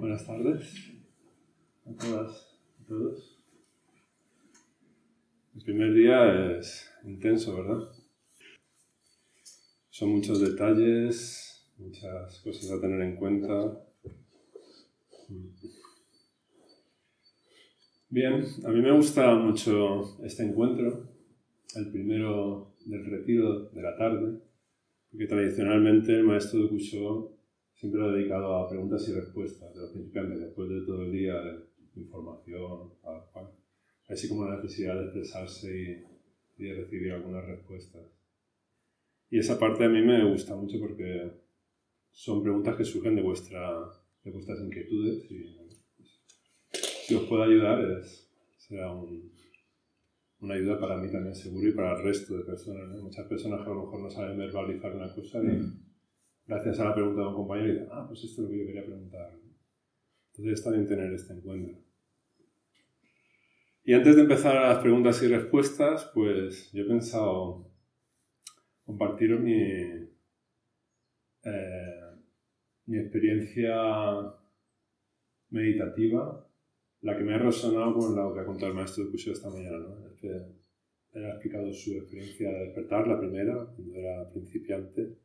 Buenas tardes a todas y todos. El primer día es intenso, ¿verdad? Son muchos detalles, muchas cosas a tener en cuenta. Bien, a mí me gusta mucho este encuentro, el primero del retiro de la tarde, porque tradicionalmente el maestro de Kusho siempre lo he dedicado a preguntas y respuestas de los principiantes, después de todo el día de información, así como la necesidad de expresarse y, de recibir algunas respuestas. Y esa parte a mí me gusta mucho porque son preguntas que surgen de, vuestra, de vuestras inquietudes y si os puedo ayudar es, será una ayuda para mí también seguro y para el resto de personas. Muchas personas que a lo mejor no saben verbalizar una cosa y gracias a la pregunta de un compañero, y dicen, ah, pues esto es lo que yo quería preguntar. Entonces está bien tener este encuentro. Y antes de empezar a las preguntas y respuestas, pues yo he pensado compartiros mi, eh, mi experiencia meditativa, la que me ha resonado con lo que ha contado el maestro de Cusio esta mañana. ¿no? Es que él ha explicado su experiencia de despertar, la primera, cuando era principiante,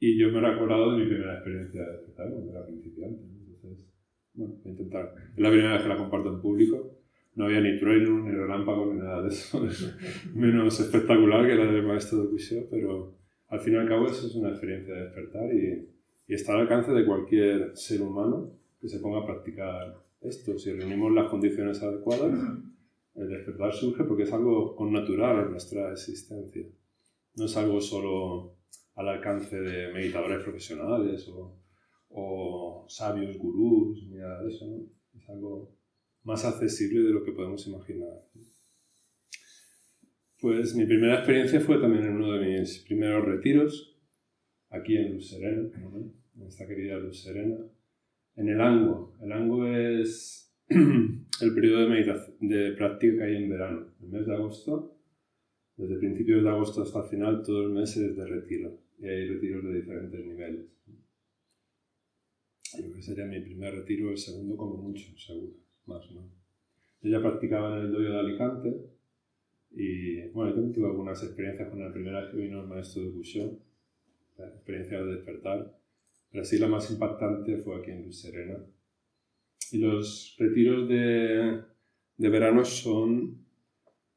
y yo me he recordado de mi primera experiencia de despertar cuando era principiante. Entonces, bueno, voy a intentar. Es la primera vez que la comparto en público. No había ni trueno, ni relámpago, ni nada de eso. menos espectacular que la del maestro de Cusio, pero al fin y al cabo eso es una experiencia de despertar y, y está al alcance de cualquier ser humano que se ponga a practicar esto. Si reunimos las condiciones adecuadas, el despertar surge porque es algo natural en nuestra existencia. No es algo solo al alcance de meditadores profesionales o, o sabios gurús, ni nada de eso, ¿no? Es algo más accesible de lo que podemos imaginar. Pues mi primera experiencia fue también en uno de mis primeros retiros, aquí en Luz Serena, en esta querida Luz Serena, en el Ango. El Ango es el periodo de, de práctica que hay en verano, el mes de agosto. Desde principios de agosto hasta el final, todo el mes es de retiro y hay retiros de diferentes niveles. Yo creo que sería mi primer retiro, el segundo como mucho, seguro, más, ¿no? Yo ya practicaba en el dojo de Alicante y, bueno, también tuve algunas experiencias con la primera vez que vino el maestro de Busho, la experiencia de despertar, pero así la más impactante fue aquí en Luz Serena. Y los retiros de, de verano son,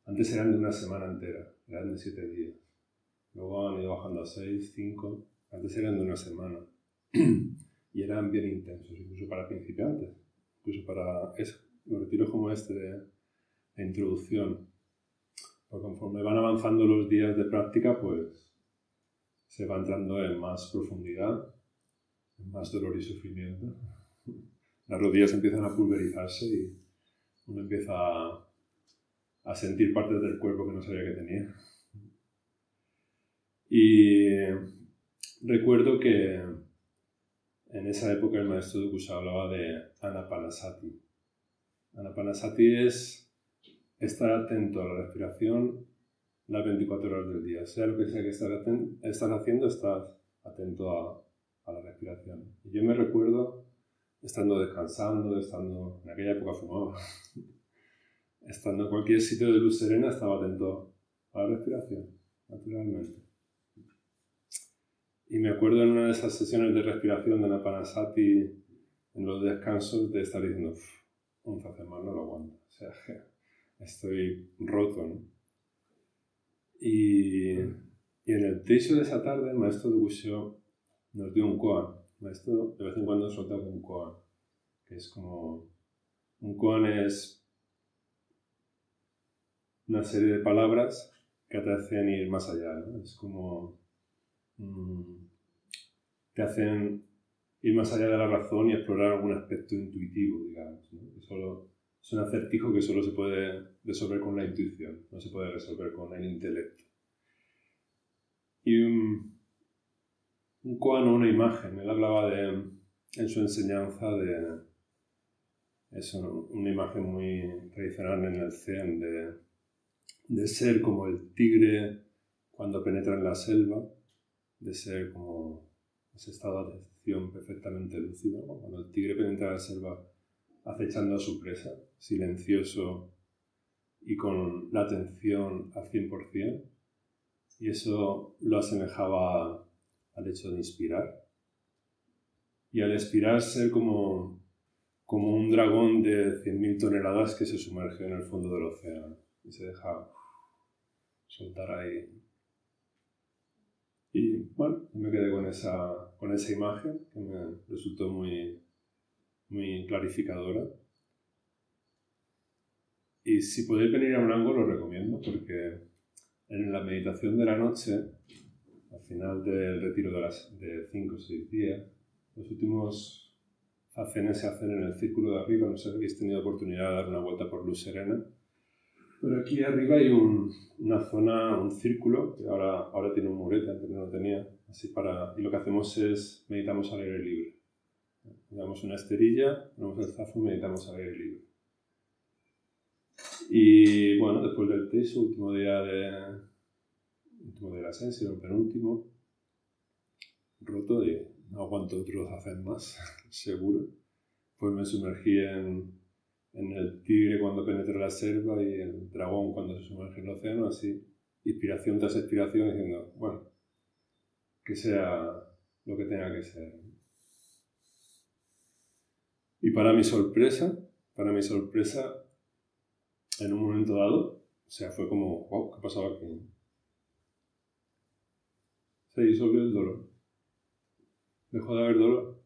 antes eran de una semana entera, eran de siete días. Luego han ido bajando a 6, 5. Antes eran de una semana. y eran bien intensos, incluso para principiantes. Incluso para eso, los retiros como este de, introducción. Porque conforme van avanzando los días de práctica, pues se va entrando en más profundidad, en más dolor y sufrimiento. Las rodillas empiezan a pulverizarse y uno empieza a, a sentir partes del cuerpo que no sabía que tenía. Y recuerdo que en esa época el maestro de Kusha hablaba de anapanasati. Anapanasati es estar atento a la respiración las 24 horas del día. Sea lo que sea que estás, haciendo, estás atento a, a, la respiración. Y yo me recuerdo estando descansando, estando, en aquella época fumaba, estando en cualquier sitio de luz serena, estaba atento a la respiración, naturalmente. Y me acuerdo en una de esas sesiones de respiración de Napanasati, en los descansos, de estar diciendo, un hace mal, no lo aguanto. O sea, estoy roto. Y, y, en el techo de esa tarde, el maestro de Busho nos dio un koan. El maestro de vez en cuando suelta un koan, que es como... Un koan es una serie de palabras que te hacen ir más allá, ¿no? Es como Mm, te hacen ir más allá de la razón y explorar algún aspecto intuitivo, digamos. Solo, es un acertijo que solo se puede resolver con la intuición, no se puede resolver con el intelecto. Y un, un koan una imagen, él hablaba de, en su enseñanza de eso, una imagen muy tradicional en el Zen, de, de ser como el tigre cuando penetra en la selva de ser como ese estado atención perfectamente lúcida, cuando el tigre penetra la selva acechando a su presa, silencioso y con la atención al 100%, y eso lo asemejaba al hecho de inspirar. Y al expirar ser como, como un dragón de 100.000 toneladas que se sumerge en el fondo del océano y se deja soltar ahí. Y bueno, me quedé con esa, con esa imagen que me resultó muy, muy clarificadora. Y si podéis venir a un ángulo, lo recomiendo porque en la meditación de la noche, al final del retiro de 5 o 6 días, los últimos facenes se hacen en el círculo de arriba. No sé si habéis tenido oportunidad de dar una vuelta por Luz Serena. Pero aquí arriba hay una zona, un círculo, que ahora, ahora tiene un murete, antes no lo tenía. Así para, y lo que hacemos es meditamos al aire libre. Damos una esterilla, ponemos el zafo y meditamos al aire libre. Y bueno, después del teso, último día de, último día de la sesión, el penúltimo, roto y no aguanto otros hacer más, seguro. Pues me sumergí en, en el tigre cuando penetra la selva y el dragón cuando se sumerge en el océano, así, inspiración tras inspiración, diciendo, bueno, que sea lo que tenga que ser. Y para mi sorpresa, para mi sorpresa, en un momento dado, o sea, fue como, wow, ¿qué pasaba aquí? Se disolvió el dolor. Dejó de haber dolor.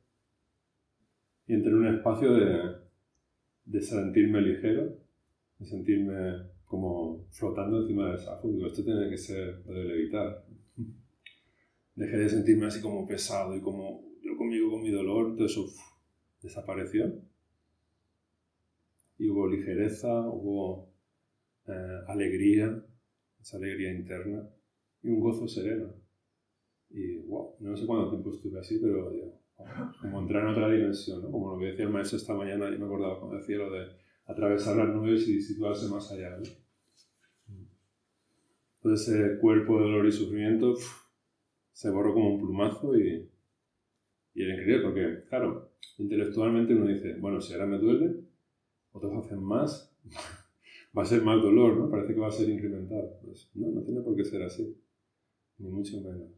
Y entré en un espacio de, de sentirme ligero, de sentirme como flotando encima del safo. Digo, esto tiene que ser lo de levitar. Dejé de sentirme así como pesado y como yo conmigo con mi dolor, todo eso desapareció. Y hubo ligereza, hubo eh, alegría, esa alegría interna y un gozo sereno. Y wow, no sé cuánto tiempo estuve así, pero como entrar en otra dimensión, ¿no? como lo que decía el maestro esta mañana, y me acordaba cuando decía lo de atravesar las nubes y situarse más allá. ¿no? Entonces ese cuerpo de dolor y sufrimiento se borró como un plumazo y, y era increíble porque, claro, intelectualmente uno dice, bueno, si ahora me duele, otros hacen más, va a ser más dolor, ¿no? Parece que va a ser incremental. Pues no, no tiene por qué ser así, ni mucho menos.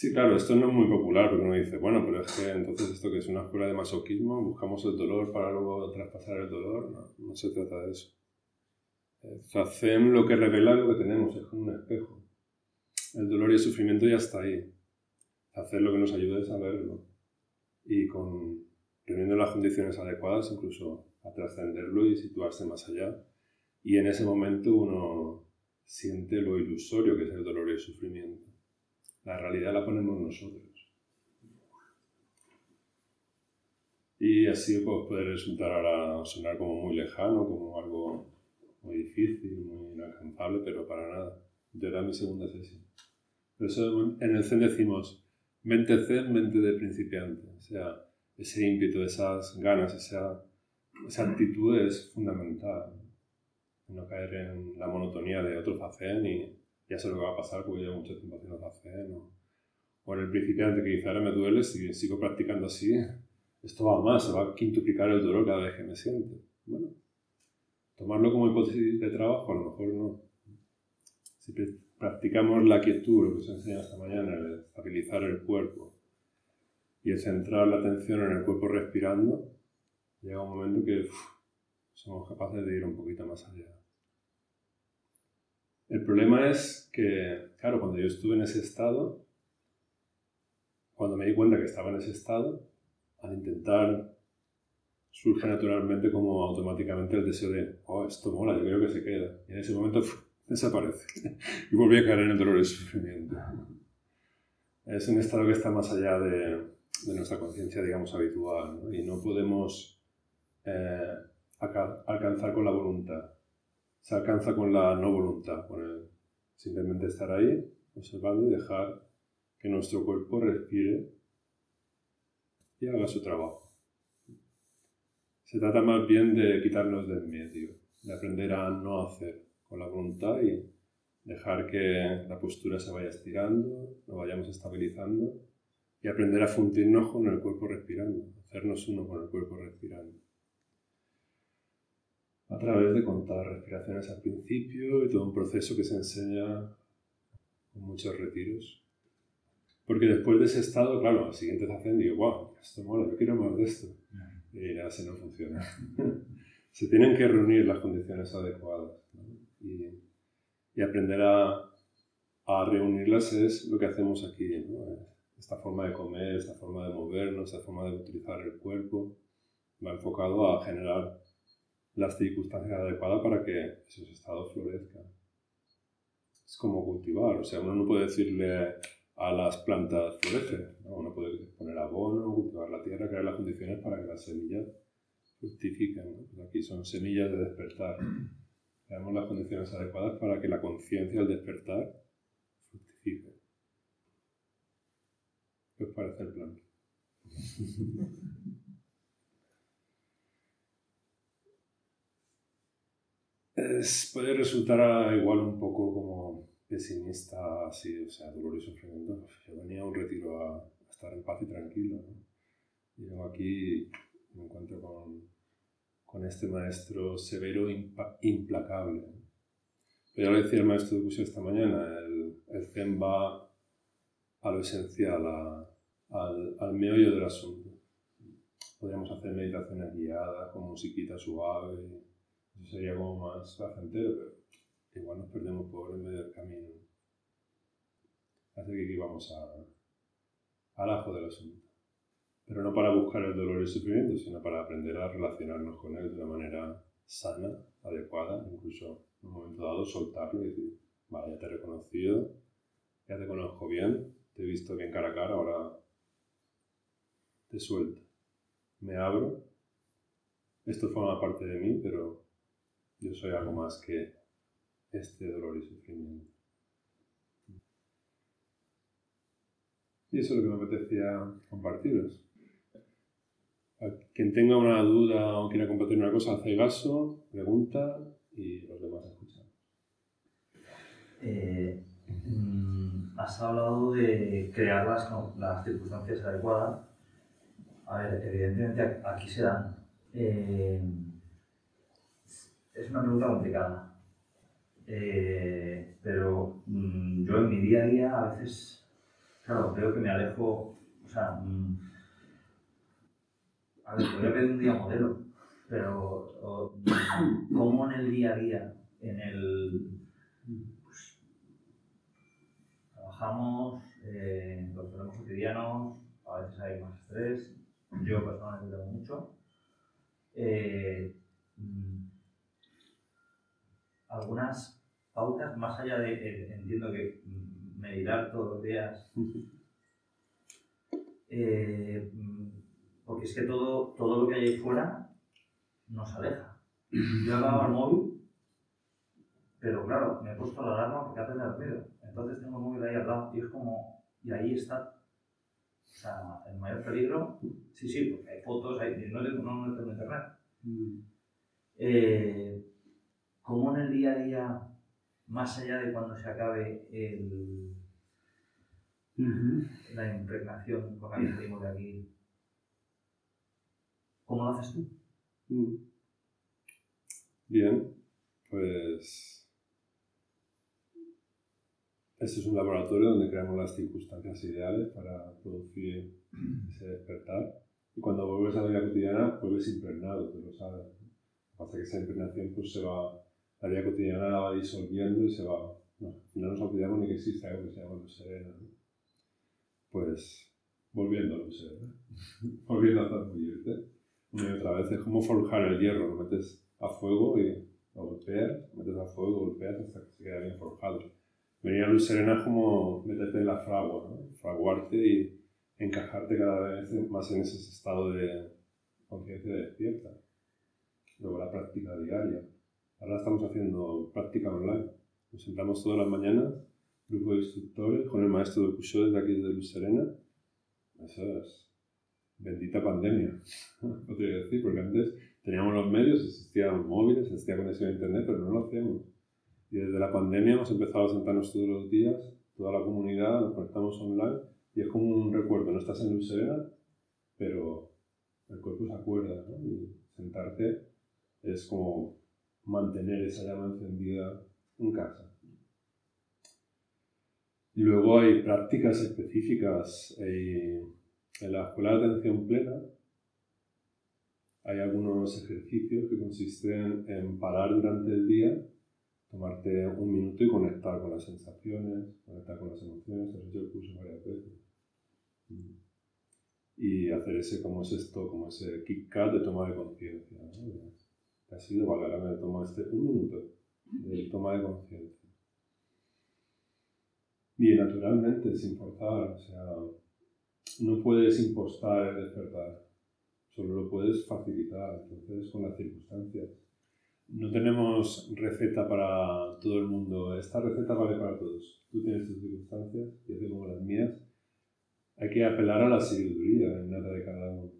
Sí, claro, esto no es muy popular porque uno dice, bueno, pero es que entonces esto que es una escuela de masoquismo, buscamos el dolor para luego traspasar el dolor, no, no se trata de eso. Facem lo que revela lo que tenemos, es como un espejo. El dolor y el sufrimiento ya está ahí. Hacer lo que nos ayuda es a verlo. Y con, reuniendo las condiciones adecuadas, incluso a trascenderlo y situarse más allá. Y en ese momento uno siente lo ilusorio que es el dolor y el sufrimiento. La realidad la ponemos nosotros. Y así pues, puede resultar ahora sonar como muy lejano, como algo muy difícil, muy inalcanzable, pero para nada. Yo era mi segunda sesión. Por eso en el Zen decimos mente Zen, mente de principiante. O sea, ese ímpetu, esas ganas, esa, esa actitud es fundamental. No caer en la monotonía de otro Zen y ya sé lo que va a pasar porque llevo mucho tiempo haciendo café, ¿no? O en el principiante que dice, ahora me duele, si sigo practicando así, esto va más, se va a quintuplicar el dolor cada vez que me siento. Bueno, tomarlo como hipótesis de trabajo, a lo mejor no. Si practicamos la quietud, lo que os enseña esta mañana, el estabilizar el cuerpo y el centrar la atención en el cuerpo respirando, llega un momento que somos capaces de ir un poquito más allá. El problema es que, claro, cuando yo estuve en ese estado, cuando me di cuenta que estaba en ese estado, al intentar, surge naturalmente como automáticamente el deseo de, oh, esto mola, yo creo que se queda. Y en ese momento desaparece. y volví a caer en el dolor y el sufrimiento. Es un estado que está más allá de, de nuestra conciencia, digamos, habitual. Y no podemos eh, alcanzar con la voluntad se alcanza con la no voluntad, con el simplemente estar ahí, observando y dejar que nuestro cuerpo respire y haga su trabajo. Se trata más bien de quitarnos del medio, de aprender a no hacer con la voluntad y dejar que la postura se vaya estirando, lo vayamos estabilizando y aprender a fundirnos con el cuerpo respirando, hacernos uno con el cuerpo respirando. A través de contar respiraciones al principio y todo un proceso que se enseña con muchos retiros. Porque después de ese estado, claro, al siguiente te hacen, digo, wow, esto mola, yo quiero más de esto. Y ya así no funciona. se tienen que reunir las condiciones adecuadas. Y, y, aprender a, a, reunirlas es lo que hacemos aquí. ¿no? Esta forma de comer, esta forma de movernos, esta forma de utilizar el cuerpo, va enfocado a generar las circunstancias adecuadas para que esos estados florezcan. Es como cultivar, o sea, uno no puede decirle a las plantas florecer. ¿no? Uno puede poner abono, cultivar la tierra, crear las condiciones para que las semillas fructifiquen. ¿no? Pues aquí son semillas de despertar. Creamos las condiciones adecuadas para que la conciencia al despertar fructifique. ¿Qué os parece el plan? es, puede resultar igual un poco como pesimista, así, o sea, dolor y sufrimiento. Yo venía a un retiro a, estar en paz y tranquilo. ¿no? Y vengo aquí me encuentro con, con este maestro severo, implacable. Pero ya lo decía el maestro de Kusho esta mañana, el, el Zen va a lo esencial, al, al meollo del asunto. Podríamos hacer meditaciones guiadas con musiquita suave, eso sería como más placentero, pero igual nos perdemos por el medio del camino. Así que aquí vamos a, al ajo del asunto. Pero no para buscar el dolor y el sufrimiento, sino para aprender a relacionarnos con él de una manera sana, adecuada, incluso en un momento dado soltarlo y decir, vale, ya te he reconocido, ya te conozco bien, te he visto bien cara a cara, ahora te suelto. Me abro. Esto forma parte de mí, pero yo soy algo más que este dolor y sufrimiento. Y eso es lo que me apetecía compartiros. quien tenga una duda o quiera compartir una cosa, hace caso, pregunta y los demás escuchan. Eh, mm, has hablado de crear las, las, circunstancias adecuadas. A ver, evidentemente aquí se dan. Eh, es una pregunta complicada. Eh, pero mm, yo en mi día a día a veces, claro, veo que me alejo, o sea, mm, a ver, podría pedir un día modelo, pero como en el día a día, en el, pues, trabajamos, eh, los cotidianos, a veces hay más estrés, yo personalmente tengo mucho. Eh, mm, algunas pautas, más allá de, eh, entiendo que meditar todos los días, eh, porque es que todo, todo lo que hay ahí fuera nos aleja. Yo he apagado el móvil, pero claro, me he puesto la alarma porque hace el ruido. Entonces tengo el móvil ahí al lado y es como, y ahí está. O sea, el mayor peligro, sí, sí, porque hay fotos, hay, no, no, no tengo internet. Mm. Eh, ¿Cómo en el día a día más allá de cuando se acabe el, la impregnación con la que salimos de aquí, ¿cómo lo haces tú? Mm. Bien, pues este es un laboratorio donde creamos las circunstancias ideales para producir ese despertar. Y cuando vuelves a la vida cotidiana, vuelves impregnado, tú lo sabes. Pasa que esa impregnación pues, se va la vida cotidiana la va disolviendo y se va. No, no nos olvidamos ni que existe algo que se llama luz serena. Pues volviendo a luz serena, volviendo a zambullirte. Una y otra vez es como forjar el hierro, lo metes a fuego y lo golpeas, metes a fuego, golpeas hasta que se queda bien forjado. Venir a luz serena es como meterte en la fragua, ¿no? fraguarte y encajarte cada vez más en ese estado de conciencia despierta. Luego la práctica diaria Ahora estamos haciendo práctica online. Nos sentamos todas las mañanas, grupo de instructores, con el maestro de Kusho desde aquí de Luz Serena. Eso es bendita pandemia, no te voy decir, porque antes teníamos los medios, existían móviles, existía conexión a internet, pero no lo hacíamos. Y desde la pandemia hemos empezado a sentarnos todos los días, toda la comunidad, nos conectamos online y es como un recuerdo. No estás en luz serena, pero el cuerpo se acuerda, ¿no? Y sentarte es como mantener esa llama encendida en casa. Luego hay prácticas específicas. en la escuela de atención plena hay algunos ejercicios que consisten en parar durante el día, tomarte un minuto y conectar con las sensaciones, conectar con las emociones. Has hecho el curso varias veces. Y hacer ese, como es esto, como ese kick cut de toma de conciencia. Ha sido, ahora me tomo este un minuto de toma de conciencia. Y naturalmente, sin forzar, o sea, no puedes impostar el despertar solo lo puedes facilitar, entonces, con las circunstancias. No tenemos receta para todo el mundo. Esta receta vale para todos. Tú tienes tus circunstancias, yo tengo las mías. Hay que apelar a la sabiduría en nada de cada uno.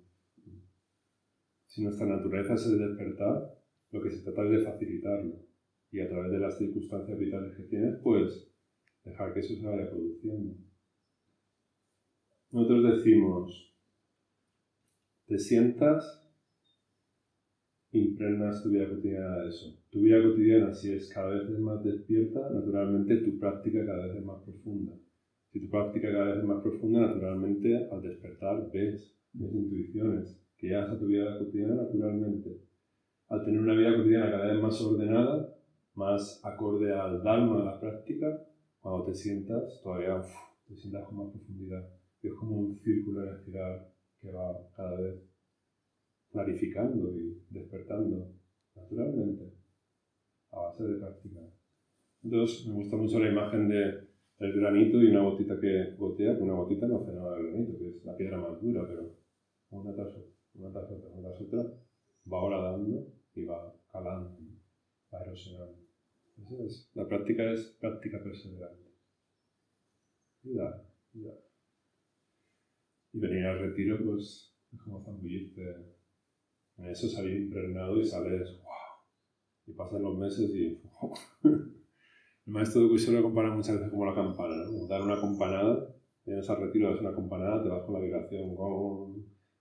Si nuestra naturaleza es el despertar, lo que se trata es de facilitarlo. Y a través de las circunstancias vitales que tienes, pues dejar que eso se vaya produciendo. Nosotros decimos, te sientas, impregnas tu vida cotidiana de eso. Tu vida cotidiana, si es cada vez más despierta, naturalmente tu práctica cada vez es más profunda. Si tu práctica cada vez es más profunda, naturalmente al despertar ves, ves intuiciones que llegas a tu vida cotidiana naturalmente. Al tener una vida cotidiana cada vez más ordenada, más acorde al Dharma, a la práctica, cuando te sientas, todavía te sientas con más profundidad. Es como un círculo en espiral que va cada vez clarificando y despertando naturalmente a base de práctica. Entonces me gusta mucho la imagen de el granito y una gotita que gotea, que una gotita no hace nada del granito, que es la piedra más dura, pero una tras otra, una tras otra, una tras otra, va horadando y va calando, va erosionando. Entonces, la práctica es práctica perseverante. Y dar, y dar. Y venir al retiro, pues, es como zambullirte en eso, salir impregnado y sales, wow. Y pasan los meses y. El maestro de Kusho lo compara muchas veces como la campana, ¿no? dar una campanada, vienes al retiro, das una campanada, te vas con la vibración,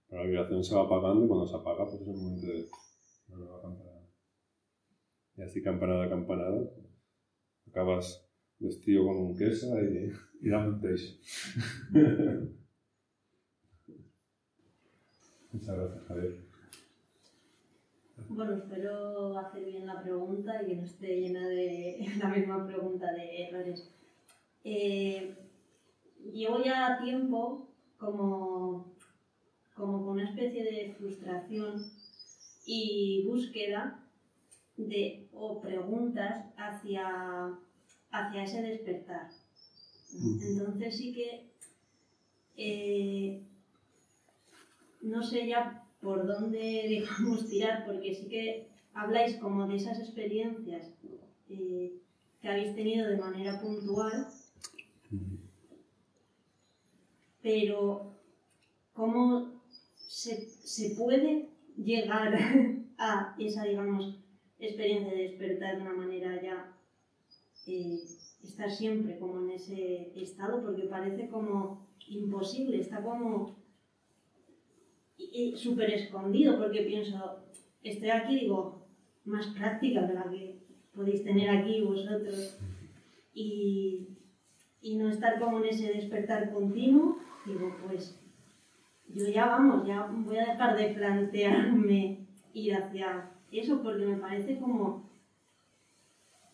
pero la vibración se va apagando y cuando se apaga, pues es el momento de Y así campanada a campanada, acabas vestido con un queso y, y dando Muchas gracias, Javier. Bueno, espero hacer bien la pregunta y que no esté llena de la misma pregunta de errores. Eh, llevo ya tiempo como, como con una especie de frustración y búsqueda de, o preguntas hacia, hacia ese despertar. Entonces sí que eh, no sé ya por dónde dejamos tirar, porque sí que habláis como de esas experiencias eh, que habéis tenido de manera puntual, pero ¿cómo se, se puede llegar a esa, digamos, experiencia de despertar de una manera ya, eh, estar siempre como en ese estado, porque parece como imposible, está como súper escondido porque pienso, estoy aquí, digo, más práctica que la que podéis tener aquí vosotros. Y, y no estar como en ese despertar continuo, digo, pues yo ya vamos, ya voy a dejar de plantearme ir hacia eso porque me parece como,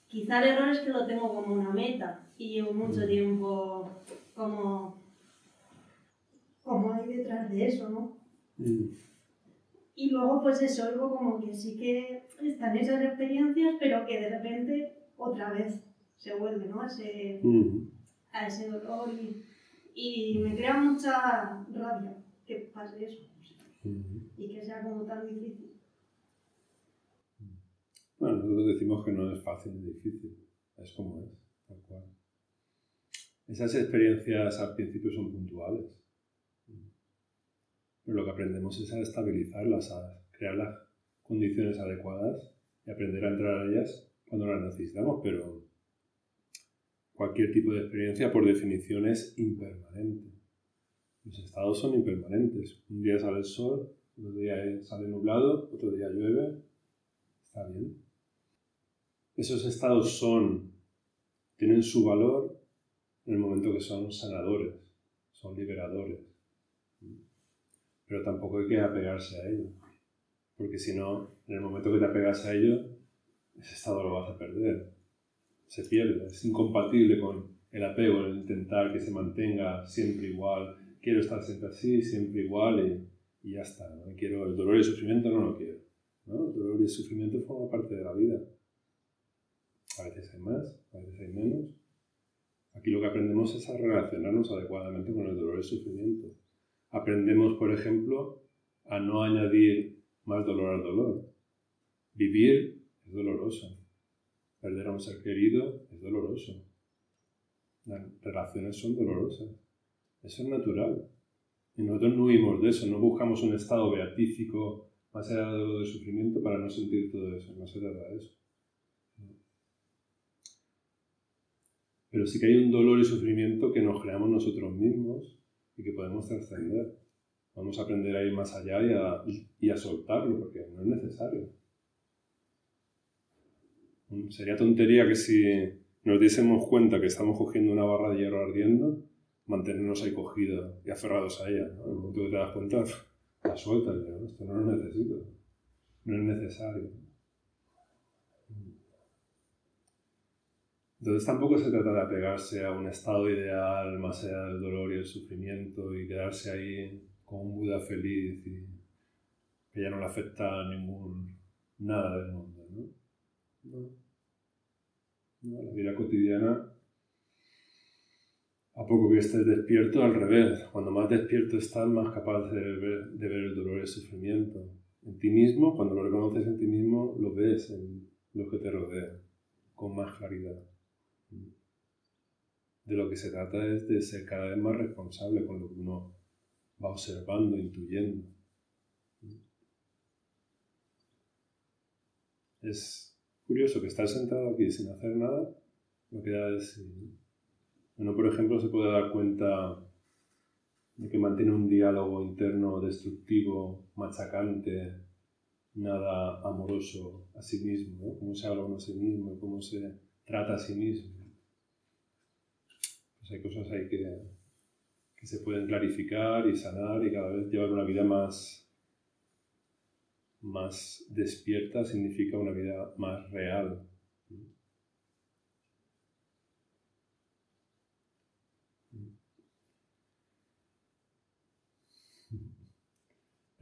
quizá el error es que lo tengo como una meta y llevo mucho mm. tiempo como, como ahí detrás de eso, ¿no? Mm. Y luego, pues eso, algo como que sí que están esas experiencias, pero que de repente otra vez se vuelve, ¿no? A ese, mm. a ese dolor y, y, me crea mucha rabia que pase eso mm. y que sea como tan difícil. Bueno, nosotros decimos que no es fácil ni difícil, es como es, tal cual. Esas experiencias al principio son puntuales pero lo que aprendemos es a estabilizarlas, a crear las condiciones adecuadas y aprender a entrar a ellas cuando las necesitamos, pero cualquier tipo de experiencia por definición es impermanente. Los estados son impermanentes. Un día sale el sol, otro día sale nublado, otro día llueve. Está bien. Esos estados son, tienen su valor en el momento que son sanadores, son liberadores. Pero tampoco hay que apegarse a ellos. Porque si no, en el momento que te apegas a ello, ese estado lo vas a perder. Se pierde, es incompatible con el apego, el intentar que se mantenga siempre igual. Quiero estar siempre así, siempre igual y, ya está. ¿no? Quiero el dolor y el sufrimiento, no lo quiero. ¿no? El dolor y el sufrimiento forman parte de la vida. A veces hay más, a veces hay menos. Aquí lo que aprendemos es a relacionarnos adecuadamente con el dolor y el sufrimiento. Aprendemos, por ejemplo, a no añadir más dolor al dolor. Vivir es doloroso. Perder a un ser querido es doloroso. Las relaciones son dolorosas. Eso es natural. Y nosotros no huimos de eso, no buscamos un estado beatífico más allá de lo del sufrimiento para no sentir todo eso. No se trata de eso. Pero sí que hay un dolor y sufrimiento que nos creamos nosotros mismos y que podemos trascender. Vamos a aprender a ir más allá y a, y a soltarlo, porque no es necesario. Sería tontería que si nos diésemos cuenta que estamos cogiendo una barra de hierro ardiendo, mantenernos ahí cogidos y aferrados a ella. ¿no? En el momento que te das cuenta, la sueltas, ¿no? esto no lo necesito, no es necesario. Entonces tampoco se trata de apegarse a un estado ideal más allá del dolor y el sufrimiento y quedarse ahí como un Buda feliz y que ya no le afecta a ningún nada del mundo. ¿no? La vida cotidiana, a poco que estés despierto, al revés. Cuando más despierto estás, más capaz de ver, el dolor y el sufrimiento. En ti mismo, cuando lo reconoces en ti mismo, lo ves en lo que te rodea, con más claridad. De lo que se trata es de ser cada vez más responsable con lo que uno va observando, intuyendo. Es curioso que estar sentado aquí sin hacer nada, no queda es... Uno, por ejemplo, se puede dar cuenta de que mantiene un diálogo interno destructivo, machacante, nada amoroso a sí mismo, ¿no? cómo se habla uno a sí mismo, cómo se trata a sí mismo. Pues hay cosas ahí que, que se pueden clarificar y sanar y cada vez llevar una vida más, más despierta significa una vida más real.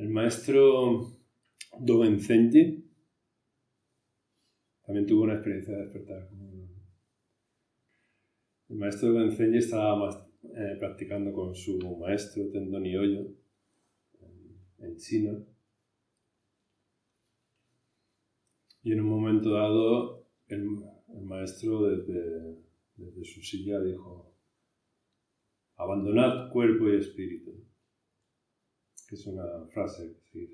El maestro Dogen Zenji también tuvo una experiencia de despertar. El maestro Dogen Zenji estaba eh, practicando con su maestro Tendon Oyo en, en China. Y en un momento dado, el, maestro desde, su silla dijo, abandonad cuerpo y espíritu, que es una frase que,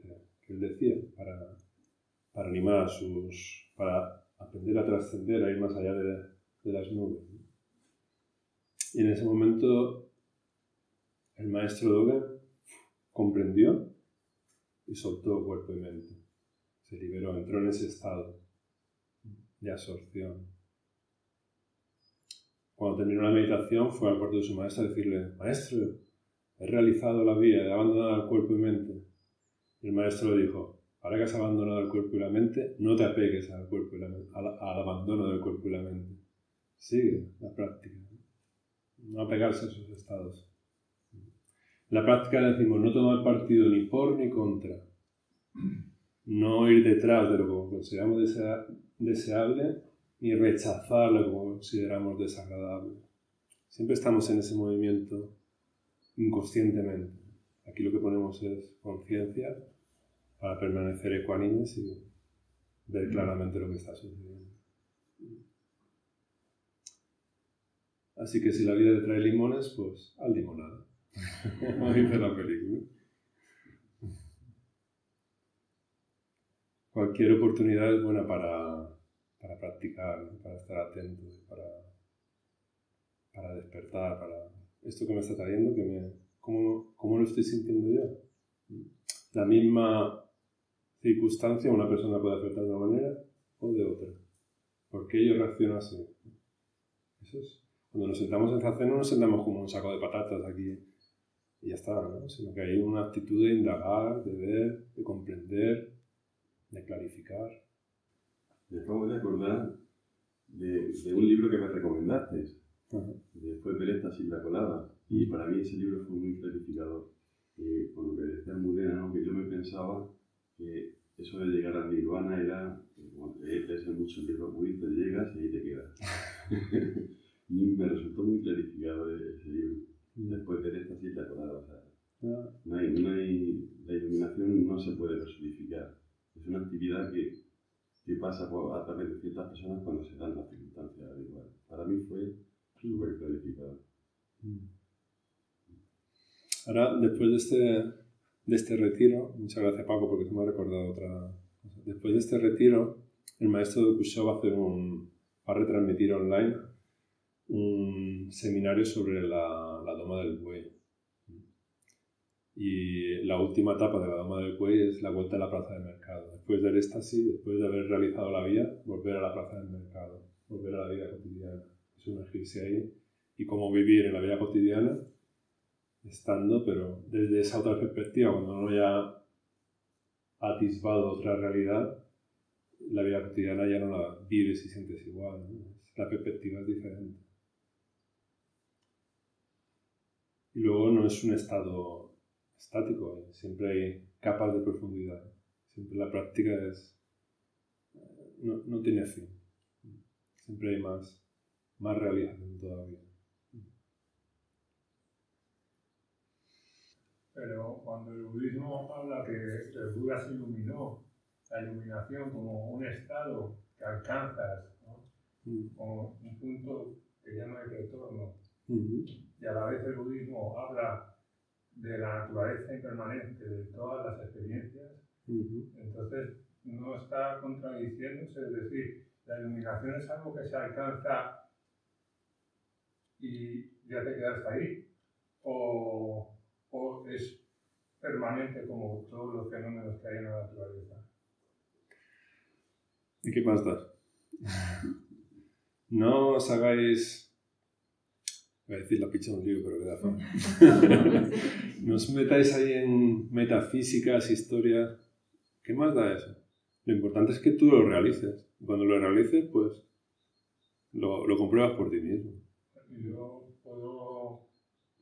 él decía para, para, animar a sus, para aprender a trascender, a ir más allá de, de las nubes. Y en ese momento el maestro Dogen comprendió y soltó cuerpo y mente. Se liberó, entró en ese estado de absorción. Cuando terminó la meditación fue al cuarto de su maestro a decirle, maestro, he realizado la vía, he abandonado el cuerpo y mente. El maestro le dijo, ahora que has abandonado el cuerpo y la mente, no te apegues al, cuerpo y la al, abandono del cuerpo y la mente. Sigue la práctica no apegarse a esos estados. La práctica decimos no tomar partido ni por ni contra, no ir detrás de lo que consideramos deseable ni rechazar lo que consideramos desagradable. Siempre estamos en ese movimiento inconscientemente. Aquí lo que ponemos es conciencia para permanecer ecuánimes y ver claramente lo que está sucediendo. Así que si la vida te trae limones, pues al limonada. dice la película. Cualquier oportunidad es buena para, para practicar, para estar atento, para, para despertar, para esto que me está trayendo, que me, ¿cómo, ¿cómo lo estoy sintiendo yo? La misma circunstancia una persona puede afectar de una manera o de otra. ¿Por qué yo reacciono así? Eso es. Cuando nos sentamos en zazen no nos sentamos como un saco de patatas aquí y ya está, ¿no? sino que hay una actitud de indagar, de ver, de comprender, de clarificar. Me acabo de acordar de, de un libro que me recomendaste, después de esta la colada, y para mí ese libro fue muy clarificador. Eh, con lo que decía Mudena, ¿no? que yo me pensaba que eso de llegar al nirvana era, bueno, lees muchos libros budistas, llegas y ahí te quedas. y me resultó muy clarificador ese libro. Después de esta cita colada, o sea, no hay, no hay, la iluminación no se puede personificar. Es una actividad que, que pasa a través de ciertas personas cuando se dan las circunstancias igual. Para mí fue súper clarificador. Ahora, después de este, de este retiro, muchas gracias Paco porque se me ha recordado otra cosa. Después de este retiro, el maestro de Kusho va a, hacer un, va a retransmitir online un seminario sobre la, la doma del buey. Y la última etapa de la doma del buey es la vuelta a la plaza del mercado. Después del éxtasis, después de haber realizado la vía, volver a la plaza del mercado, volver a la vida cotidiana, sumergirse ahí y cómo vivir en la vida cotidiana estando, pero desde esa otra perspectiva, cuando uno ya ha atisbado otra realidad, la vida cotidiana ya no la vives y sientes igual. La perspectiva es diferente. Y luego no es un estado estático, ¿eh? siempre hay capas de profundidad. Siempre la práctica es. no, no tiene fin. Siempre hay más, más realización todavía. pero cuando el budismo habla que el Buda se iluminó, la iluminación como un estado que alcanzas, ¿no? Mm. como un punto que ya no hay retorno, y a la vez el budismo habla de la naturaleza impermanente de todas las experiencias, entonces no está contradiciéndose, es decir, la iluminación es algo que se alcanza y ya te quedas ahí, o o es permanente como todos los fenómenos que hay en la naturaleza. ¿Y qué más da? No os hagáis. Voy a decir la picha de un libro, pero queda fama. no os metáis ahí en metafísicas, historias. ¿Qué más da eso? Lo importante es que tú lo realices. Cuando lo realices, pues lo, lo compruebas por ti mismo. Yo puedo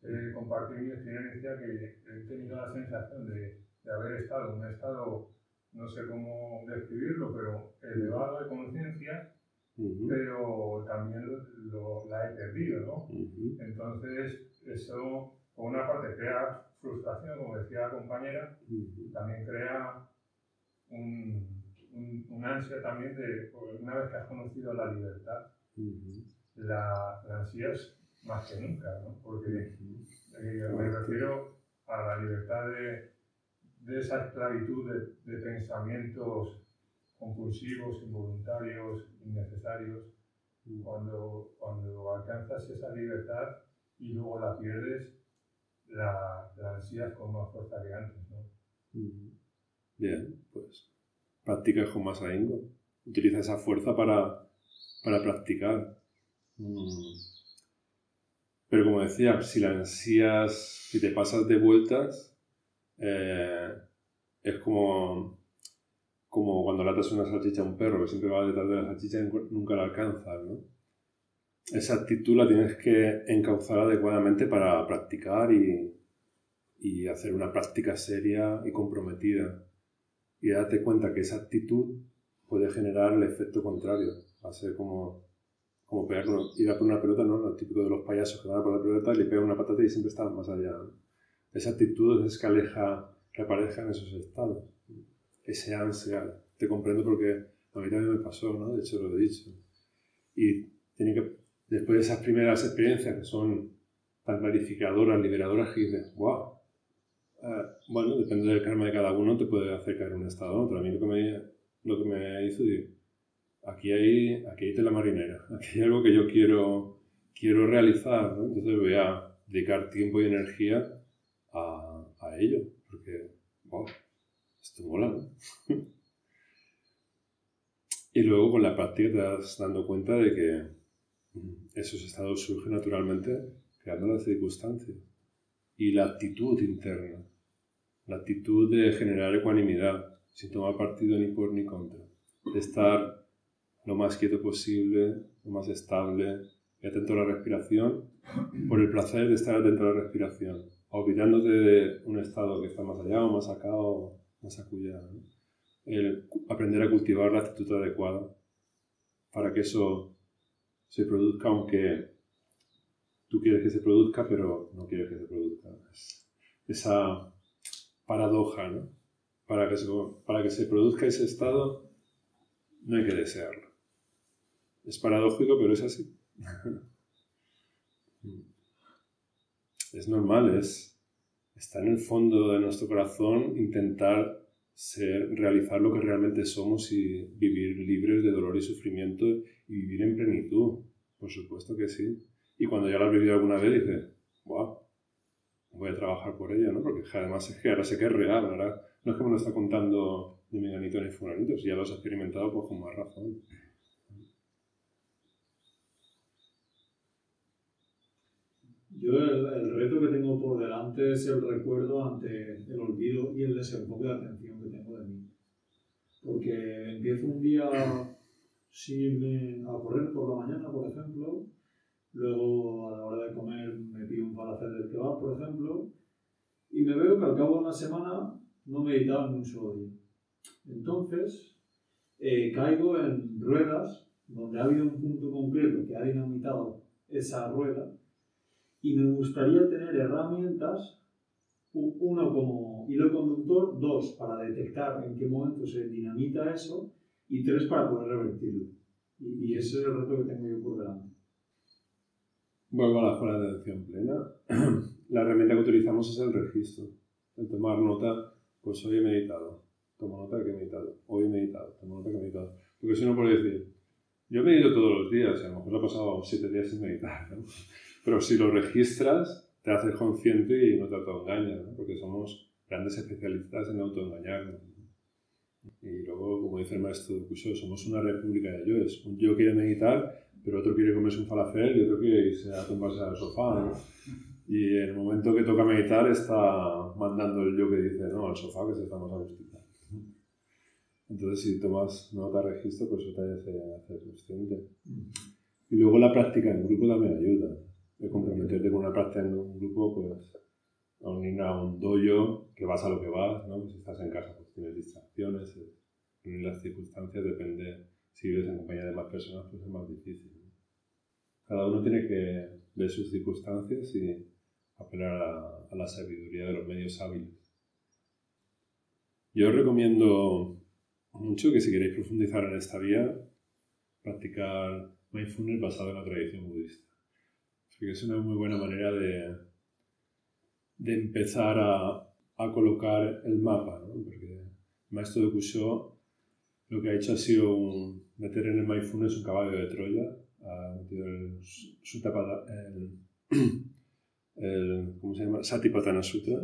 eh, compartir mi experiencia que he tenido la sensación de, de, haber estado en un estado, no sé cómo describirlo, pero elevado de conciencia, pero también lo, la he perdido, ¿no? Entonces, eso, por una parte, crea frustración, como decía la compañera, también crea un, un, ansia también de, una vez que has conocido la libertad, la, la es más que nunca, ¿no? Porque eh, me refiero a la libertad de, de esa esclavitud de, de, pensamientos compulsivos, involuntarios, innecesarios. Cuando, cuando alcanzas esa libertad y luego la pierdes, la, la ansías con más fuerza que antes, ¿no? Bien, pues practica con más ahínco. Utiliza esa fuerza para, para practicar. Mm. Pero como decía, si la ansías, si te pasas de vueltas, eh, es como, como cuando le atas una salchicha a un perro, que siempre va detrás de la salchicha y nunca la alcanzas, ¿no? Esa actitud la tienes que encauzar adecuadamente para practicar y, y hacer una práctica seria y comprometida. Y darte cuenta que esa actitud puede generar el efecto contrario. Va a ser como como pegar, ir a por una pelota, ¿no? Lo típico de los payasos que van a por la pelota y le pegan una patata y siempre están más allá. Esa actitud es que aleja que aparezca en esos estados. Ese ansia. Te comprendo porque a mí también me pasó, ¿no? De hecho lo he dicho. Y tiene que, después de esas primeras experiencias que son tan clarificadoras, liberadoras, que dices, wow. Eh, bueno, depende del karma de cada uno, te puede hacer caer un estado o otro. A mí lo que me, lo que me hizo, aquí hay, aquí hay tela marinera, aquí hay algo que yo quiero, quiero realizar, ¿no? entonces voy a dedicar tiempo y energía a, a ello, porque, wow, esto mola, ¿no? y luego con la práctica te vas dando cuenta de que mm, esos estados surgen naturalmente creando las circunstancias. Y la actitud interna, la actitud de generar ecuanimidad, sin tomar partido ni por ni contra, de estar lo más quieto posible, lo más estable y atento a la respiración, por el placer de estar atento a la respiración, olvidándote de un estado que está más allá o más acá o más acullá. El aprender a cultivar la actitud adecuada para que eso se produzca aunque tú quieres que se produzca, pero no quieres que se produzca. esa paradoja, ¿no? Para que se produzca ese estado, no hay que desearlo. Es paradójico, pero es así. es normal, es, está en el fondo de nuestro corazón intentar ser, realizar lo que realmente somos y vivir libres de dolor y sufrimiento y vivir en plenitud. Por supuesto que sí. Y cuando ya lo has vivido alguna vez, dices, wow, voy a trabajar por ella, ¿no? Porque además es que ahora sé que es real, ahora no es que me lo está contando ni Menganito ni Fulanito, ya lo has experimentado, pues con más razón. Yo el, reto que tengo por delante es el recuerdo ante el olvido y el desenfoque de atención que tengo de mí. Porque empiezo un día sin irme a correr por la mañana, por ejemplo, luego a la hora de comer me pido un hacer del kebab, por ejemplo, y me veo que al cabo de una semana no me editaba ni un solo día. Entonces, eh, caigo en ruedas donde ha habido un punto concreto que ha dinamitado esa rueda y me gustaría tener herramientas, uno como hilo conductor, dos para detectar en qué momento se dinamita eso y tres para poder revertirlo. Y, y ese es el reto que tengo yo por delante. Vuelvo a la escuela de atención plena. La herramienta que utilizamos es el registro. El tomar nota, pues hoy he meditado, tomo nota que he meditado, hoy he meditado, tomo nota que he meditado. Porque si no puede decir, yo medito todos los días, a lo mejor he pasado siete días sin meditar, ¿no? Pero si lo registras, te haces consciente y no te autoengañas, ¿no? porque somos grandes especialistas en autoengañarnos. Y luego, como dice el maestro Kusho, somos una república de yoes. Un yo quiere meditar, pero otro quiere comerse un falafel y otro quiere irse a tumbarse al sofá. Y en el momento que toca meditar está mandando el yo que dice, no, al sofá que se estamos a gustita. Entonces, si tomas nota registro, pues eso te hace consciente. Y luego la práctica en grupo también ayuda de comprometerte con una práctica en un grupo, pues a unir a un dojo que vas a lo que vas, ¿no? Si estás en casa, pues tienes distracciones, en las circunstancias depende, si vives en compañía de más personas, pues es más difícil. Cada uno tiene que ver sus circunstancias y apelar a, a la sabiduría de los medios hábiles. Yo os recomiendo mucho que si queréis profundizar en esta vía, practicar mindfulness basado en la tradición budista es una muy buena manera de, de empezar a, a, colocar el mapa, ¿no? porque el maestro de Kusho lo que ha hecho ha sido meter en el mindfulness un caballo de Troya, ha metido el, el, el, ¿cómo se llama? Satipatthana Sutra,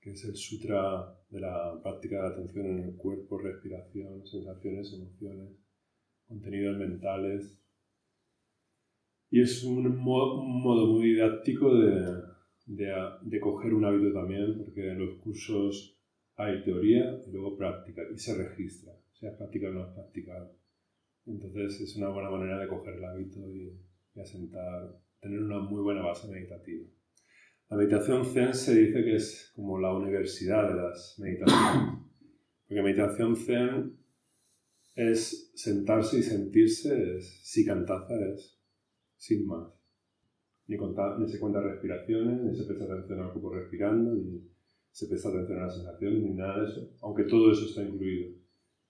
que es el sutra de la práctica de atención en el cuerpo, respiración, sensaciones, emociones, contenidos mentales, y es un modo, muy didáctico de, de, de, coger un hábito también, porque en los cursos hay teoría y luego práctica, y se registra, sea práctica o no practicado. Entonces es una buena manera de coger el hábito y, y asentar, tener una muy buena base meditativa. La meditación zen se dice que es como la universidad de las meditaciones. Porque meditación zen es sentarse y sentirse, es sikantaza, es sin más. Ni, se cuenta respiraciones, ni se presta atención al cuerpo respirando, ni se presta atención a las sensaciones, ni nada de eso, aunque todo eso está incluido.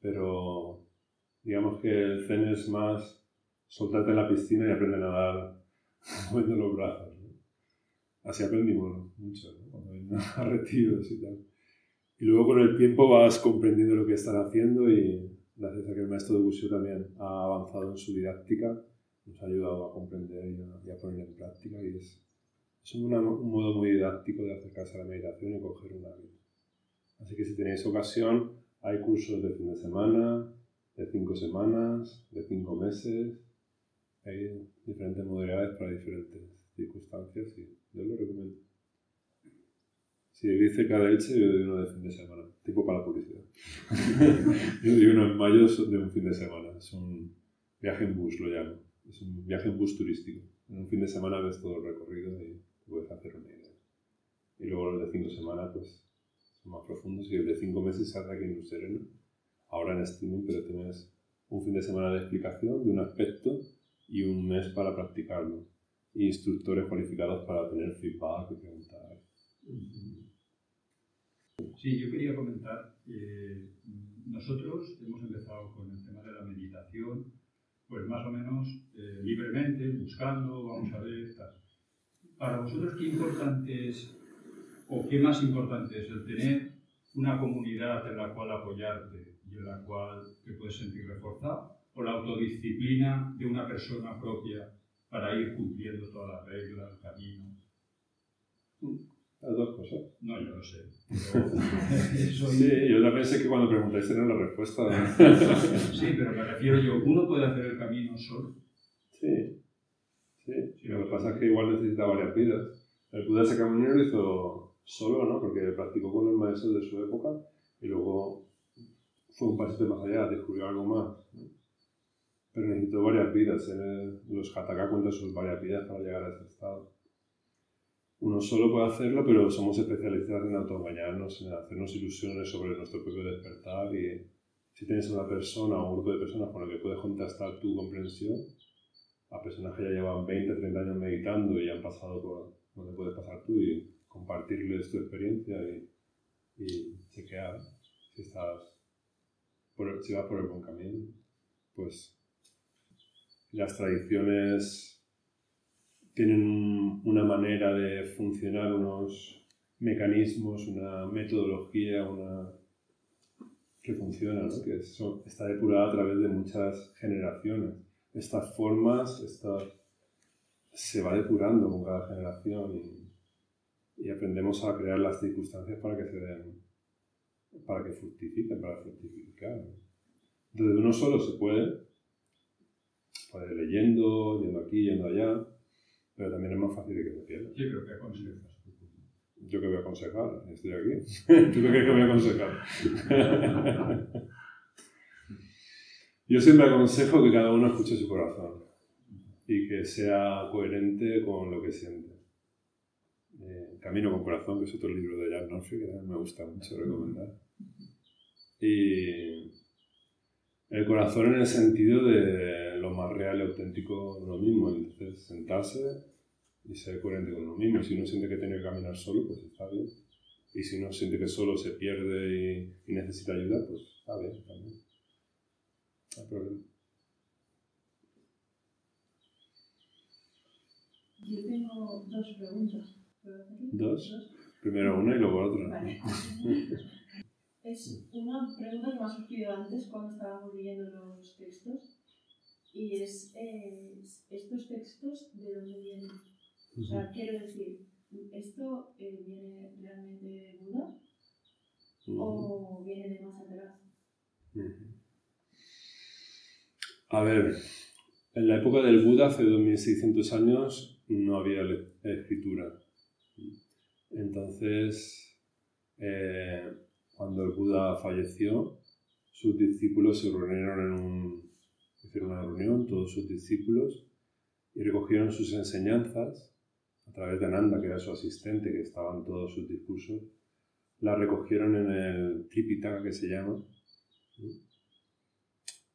Pero digamos que el zen es más soltarte en la piscina y aprender a nadar moviendo los brazos. Así aprendimos mucho, ¿no? cuando hay retiros y tal. Y luego con el tiempo vas comprendiendo lo que están haciendo y gracias a que el maestro de Busio también ha avanzado en su didáctica, nos ha ayudado a comprender y a, y a poner en práctica y es, es una- un modo muy didáctico de acercarse a la meditación y coger un hábito. Así que si tenéis ocasión, hay cursos de fin de semana, de cinco semanas, de cinco meses, hay diferentes modalidades para diferentes circunstancias y yo lo recomiendo. Si vivís cerca de Elche, yo doy uno de fin de semana, tipo para la publicidad. yo doy uno en mayo de un fin de semana, es un viaje en bus, lo llamo. Es un viaje en bus turístico. En un fin de semana ves todo el recorrido y puedes hacer una idea. Y luego los de cinco semanas, pues, son más profundos. Y el de cinco meses se hace aquí en Sereno, ahora en streaming, pero tienes un fin de semana de explicación de un aspecto y un mes para practicarlo. Y instructores cualificados para tener feedback y preguntar. Sí, yo quería comentar mm, nosotros hemos empezado con el tema de la meditación, pues más o menos eh, libremente, buscando, vamos a ver, tal. Para vosotros, ¿qué importante es, o qué más importante es el tener una comunidad en la cual apoyarte y en la cual te puedes sentir reforzado? ¿O la autodisciplina de una persona propia para ir cumpliendo todas las reglas, el camino? Las dos cosas. No, yo lo sé. Sí, yo también sé que cuando preguntáis tenéis la respuesta. Sí, pero me refiero yo, uno puede hacer el camino solo. Sí, sí. Lo que pasa es que igual necesita varias vidas. El Buda ese camino lo hizo solo, ¿no? Porque practicó con los maestros de su época y luego fue un pasito más allá, descubrió algo más. ¿no? Pero necesitó varias vidas. ¿eh? Los Hataka cuentan sus varias vidas para llegar a ese estado. Uno solo puede hacerlo, pero somos especialistas en autoengañarnos, en hacernos ilusiones sobre nuestro propio despertar y si tienes una persona o un grupo de personas con el que puedes contrastar tu comprensión, a personas que ya llevan 20, 30 años meditando y han pasado por donde puedes pasar tú y compartirles tu experiencia y, chequear si, estás por si vas por el buen camino. Pues las tradiciones tienen un- una manera de funcionar, unos mecanismos, una metodología, una que funciona, ¿no? que está depurada a través de muchas generaciones. Estas formas estas, se va depurando con cada generación y, y aprendemos a crear las circunstancias para que se den, para que fructifiquen, para fructificar. ¿no? Entonces, uno solo se puede, puede leyendo, yendo aquí, yendo allá, pero también es más fácil de que se pierda. Yo creo que aconsejas. ¿Yo qué voy a aconsejar? Estoy aquí. ¿Tú qué crees que voy a aconsejar? Yo siempre aconsejo que cada uno escuche su corazón y que sea coherente con lo que siente. Eh, Camino con Corazón, que es otro libro de Jack Norfield que me gusta mucho recomendar. Y el corazón en el sentido de lo más real y auténtico de uno mismo. Entonces, sentarse y ser coherente con uno mismo. Si uno siente que tiene que caminar solo, pues está bien. Y si uno siente que solo se pierde y, y necesita ayuda, pues está bien también. No hay problema. Yo tengo dos preguntas. Dos. Primero una y luego otra. Vale. Es una pregunta que me ha surgido antes cuando estábamos leyendo los textos y es, eh, ¿estos textos de dónde vienen? O sea, quiero decir, ¿esto eh, viene realmente de Buda o viene de más atrás? A ver, en la época del Buda, hace 2600 años, no había escritura. Entonces, eh, cuando el Buda falleció, sus discípulos se reunieron en un, hicieron una reunión, todos sus discípulos, y recogieron sus enseñanzas a través de Ananda, que era su asistente, que estaba en todos sus discursos, las recogieron en el Tripitaka, que se llama,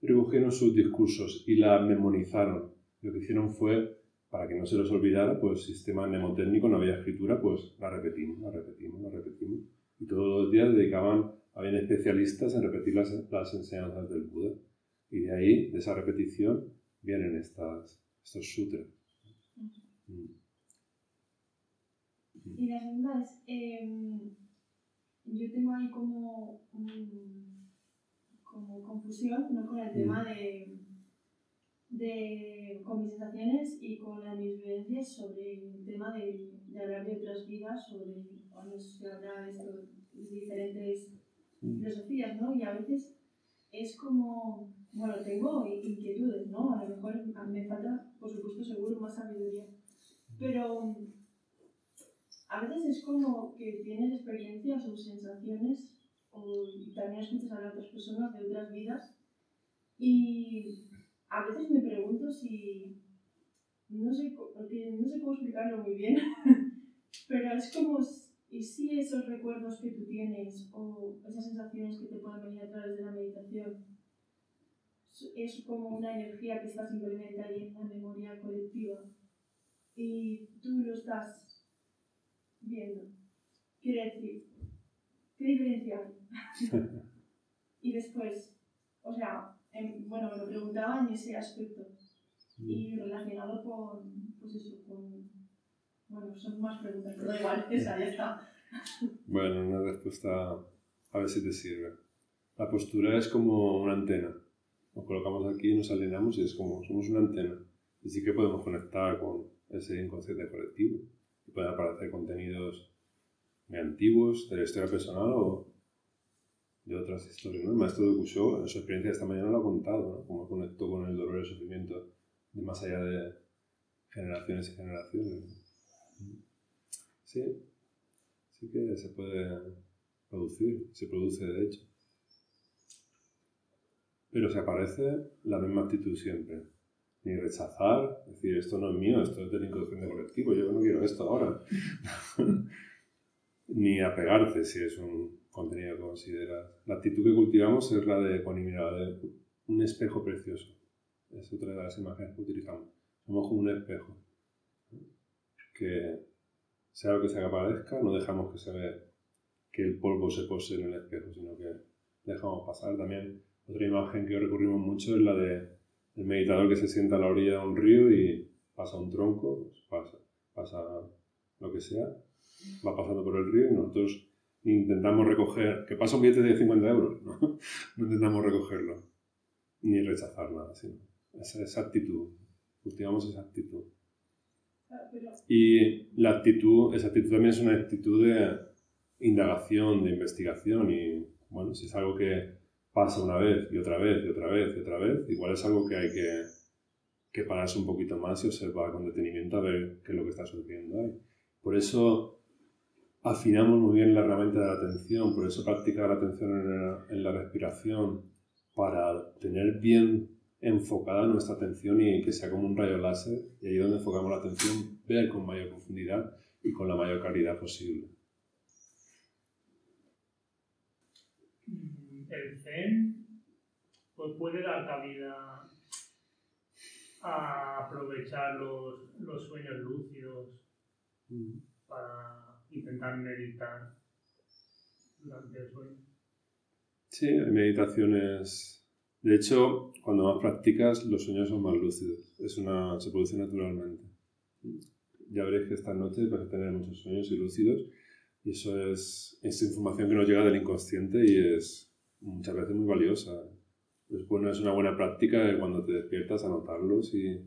recogieron sus discursos y la memorizaron. Lo que hicieron fue, para que no se los olvidara, pues sistema mnemotécnico, no había escritura, pues la repetimos, la repetimos, la repetimos. Y todos los días dedicaban, habían especialistas en repetir las, las enseñanzas del Buda. Y de ahí, de esa repetición, vienen estas, estos sutras. Mm. Y la segunda es, em, yo tengo ahí como, como confusión ¿no? con el tema de, de, con mis sensaciones y con las mis vivencias sobre el tema de, de hablar de otras vidas, sobre cuando se habla de esto, diferentes filosofías, ¿no? Y a veces es como, bueno, tengo inquietudes, ¿no? A lo mejor me falta, por supuesto, seguro más sabiduría. Pero a veces es como que tienes experiencias o sensaciones o también escuchas a otras personas de otras vidas y a veces me pregunto si, no sé, porque no sé cómo explicarlo muy bien, pero es como, y si esos recuerdos que tú tienes o esas sensaciones que te pueden venir a través de la meditación es como una energía que está simplemente ahí en la memoria colectiva y tú lo estás viendo. Quiere decir, ¿qué diferencia hay? y después, o sea, bueno, me lo preguntaba en ese aspecto y relacionado con, pues eso, con, bueno, son más preguntas, pero da igual, esa ya está. Bueno, una respuesta, a ver si te sirve. La postura es como una antena. Nos colocamos aquí, nos alineamos y es como, somos una antena. Y sí que podemos conectar con ese inconsciente colectivo. Y pueden aparecer contenidos muy antiguos de la historia personal o de otras historias. ¿no? El maestro de Kusho, en su experiencia de esta mañana, lo ha contado, ¿no? cómo conectó con el dolor y el sufrimiento de más allá de generaciones y generaciones. Sí, sí que se puede producir, se produce de hecho. Pero se aparece la misma actitud siempre. Ni rechazar, decir, esto no es mío, esto es del inconsciente colectivo, yo no quiero esto ahora. Ni apegarte si es un contenido que. La actitud que cultivamos es la de ecuanimidad, de un espejo precioso. Es otra de las imágenes que utilizamos. Somos como un espejo. Que sea lo que se aparezca, no dejamos que se vea que el polvo se pose en el espejo, sino que dejamos pasar. También otra imagen que recurrimos mucho es la de el meditador que se sienta a la orilla de un río y pasa un tronco, pasa, pasa lo que sea, va pasando por el río y nosotros intentamos recoger, que pasa un billete de 50 euros, ¿no? intentamos recogerlo, ni rechazar nada, sino esa, esa actitud, cultivamos esa actitud. Y la actitud, esa actitud también es una actitud de indagación, de investigación y, bueno, si es algo que pasa una vez y otra vez y otra vez y otra vez, igual es algo que hay que, que pararse un poquito más y observar con detenimiento a ver qué es lo que está sucediendo ahí. Por eso afinamos muy bien la herramienta de la atención, por eso practicar la atención en la, respiración para tener bien enfocada nuestra atención y que sea como un rayo láser y ahí donde enfocamos la atención ver con mayor profundidad y con la mayor calidad posible. El Zen pues puede dar cabida a aprovechar los, los sueños lúcidos mm. para intentar meditar durante el sueño. Sí, hay meditaciones. De hecho, cuando más practicas, los sueños son más lúcidos. Es una, se produce naturalmente. Ya veréis que esta noche vas a tener muchos sueños y lúcidos. Y eso es, es información que nos llega del inconsciente y es muchas veces muy valiosa. Es, bueno, es una buena práctica cuando te despiertas anotarlos y,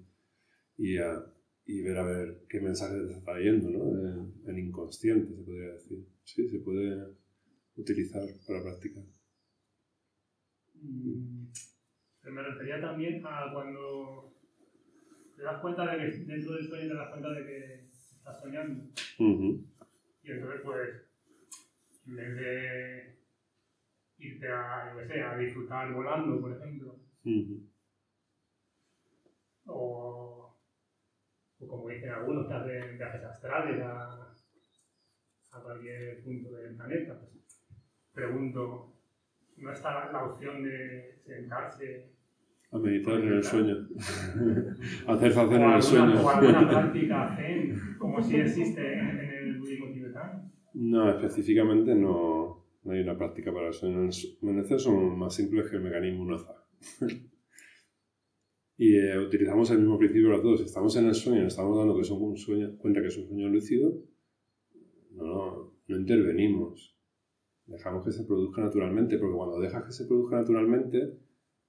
y a, y ver a ver qué mensaje te está yendo, ¿no? El, inconsciente, se podría decir. Sí, se puede utilizar para practicar. Mm, me refería también a cuando te das cuenta de que dentro del sueño te das cuenta de que estás soñando. Y entonces, pues, en vez de irte a, yo sé, a disfrutar volando, por ejemplo, o o como dicen algunos que hacen viajes astrales a, a cualquier punto del planeta, pues pregunto, ¿no está la opción de sentarse a meditar en el sueño. Hacer hacer en el sueño. O alguna práctica zen, como si existe en, el budismo tibetano. No, específicamente no, no, hay una práctica para el sueño. Los menesteres son más simples que el mecanismo Naza. Y eh, utilizamos el mismo principio los dos. Estamos en el sueño nos estamos dando que es un sueño, cuenta que es un sueño lúcido, no, no intervenimos. Dejamos que se produzca naturalmente, porque cuando dejas que se produzca naturalmente,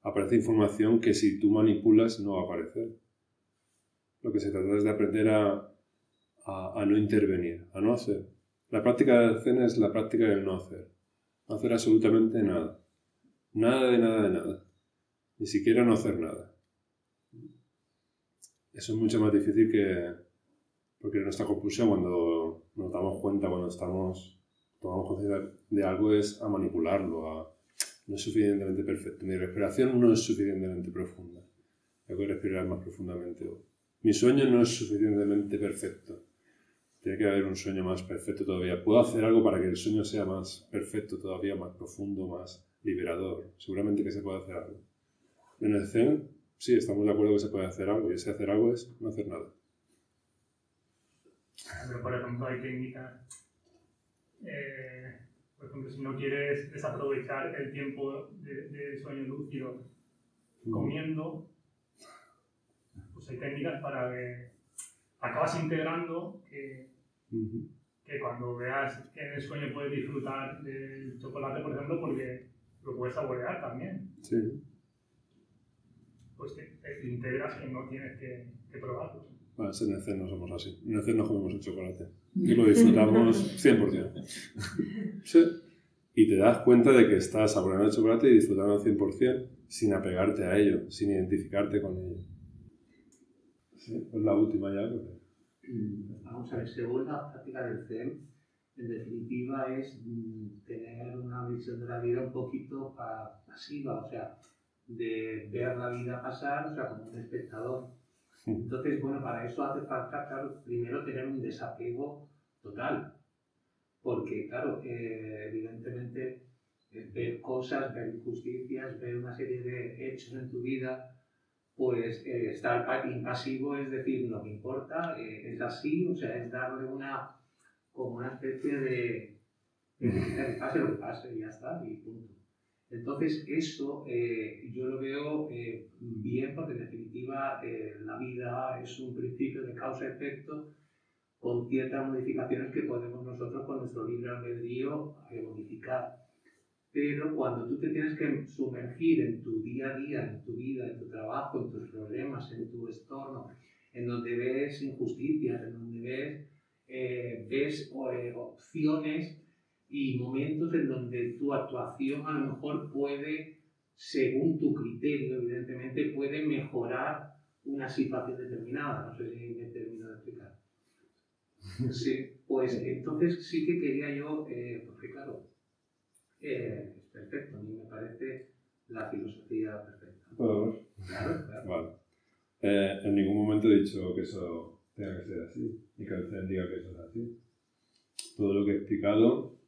aparece información que si tú manipulas no va a aparecer. Lo que se trata es de aprender a, a, a no intervenir, a no hacer. La práctica del zen es la práctica del no hacer. No hacer absolutamente nada. Nada de nada de nada. Ni siquiera no hacer nada. Eso es mucho más difícil que... Porque nuestra conclusión cuando nos damos cuenta, cuando estamos tomamos conciencia de algo es a manipularlo, a no es suficientemente perfecto. Mi respiración no es suficientemente profunda. Tengo que respirar más profundamente. Mi sueño no es suficientemente perfecto. Tiene que haber un sueño más perfecto todavía. Puedo hacer algo para que el sueño sea más perfecto todavía, más profundo, más liberador. Seguramente que se puede hacer algo. En el Zen, sí, estamos de acuerdo que se puede hacer algo, y ese hacer algo es no hacer nada. Pero, por ejemplo, hay técnicas, eh, por ejemplo, si no quieres desaprovechar el tiempo de, de sueño lúcido comiendo, pues hay técnicas para que acabas integrando que, que cuando veas que en el sueño puedes disfrutar del chocolate, por ejemplo, porque lo puedes saborear también, Sí. Pues te, te integras que no tienes que, que probarlo. Bueno, en el Zen no somos así. En el Zen no comemos el chocolate. Y lo disfrutamos 100%. Sí. Y te das cuenta de que estás saboreando el chocolate y disfrutando al 100% sin apegarte a ello, sin identificarte con ello. Sí, pues la última ya. porque- Vamos a ver, según la práctica del Zen, en definitiva es mm, tener una visión de la vida un poquito pa- pasiva, o sea, de ver la vida pasar, o sea, como un espectador. Entonces, bueno, para eso hace falta, claro, primero tener un desapego total, porque, claro, eh, evidentemente, eh, ver cosas, ver injusticias, ver una serie de hechos en tu vida, pues eh, estar pa- impasivo es decir, no me importa, eh, es así, o sea, es darle una, como una especie de, de que pase lo que pase y ya está, y punto. Entonces, eso eh, yo lo veo eh, bien porque en definitiva eh, la vida es un principio de causa-efecto con ciertas modificaciones que podemos nosotros con nuestro libre albedrío eh, modificar. Pero cuando tú te tienes que sumergir en tu día a día, en tu vida, en tu trabajo, en tus problemas, en tu entorno, en donde ves injusticias, en donde ves, eh, ves eh, opciones y momentos en donde tu actuación a lo mejor puede, según tu criterio, evidentemente, puede mejorar una situación determinada. No sé si me termino de explicar. Sí, pues entonces sí que quería yo, eh, porque claro, eh, es perfecto, a mí me parece la filosofía perfecta. ¿Podemos? Claro, claro. Vale. Eh, en ningún momento he dicho que eso tenga que ser así, ni que el diga que eso es así. Todo lo que he explicado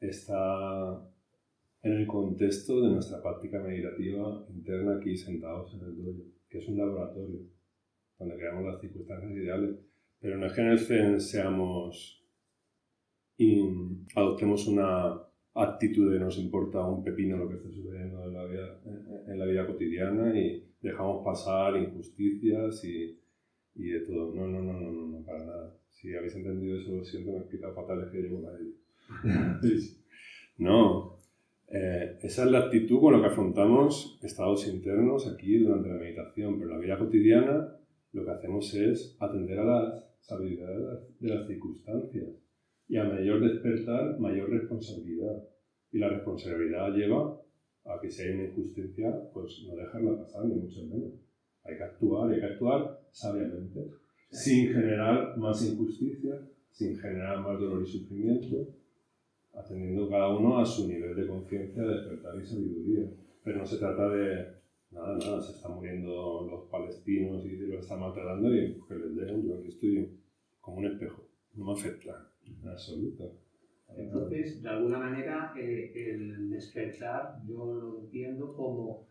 está en el contexto de nuestra práctica meditativa interna aquí sentados en el dojo, que es un laboratorio donde creamos las circunstancias ideales. Pero no es que en el Zen seamos y adoptemos una actitud de nos importa un pepino lo que esté sucediendo en la vida, en, la vida cotidiana y dejamos pasar injusticias y, y de todo. No, no, no, no, no, para nada. Si habéis entendido eso, lo siento, me he explicado fatal, es que llevo la No, eh, esa es la actitud con la que afrontamos estados internos aquí durante la meditación, pero en la vida cotidiana lo que hacemos es atender a las sabiduría de las, de las circunstancias y a mayor despertar, mayor responsabilidad. Y la responsabilidad lleva a que si hay una injusticia, pues no dejarla pasar, ni mucho menos. Hay que actuar, hay que actuar sabiamente, sin generar más injusticia, sin generar más dolor y sufrimiento, atendiendo cada uno a su nivel de conciencia, de despertar y sabiduría. Pero no se trata de, nada, nada, se están muriendo los palestinos y los están maltratando y pues, que les den, yo aquí estoy como un espejo, no me afecta en absoluto. Entonces, de alguna manera, eh, el despertar yo lo entiendo como,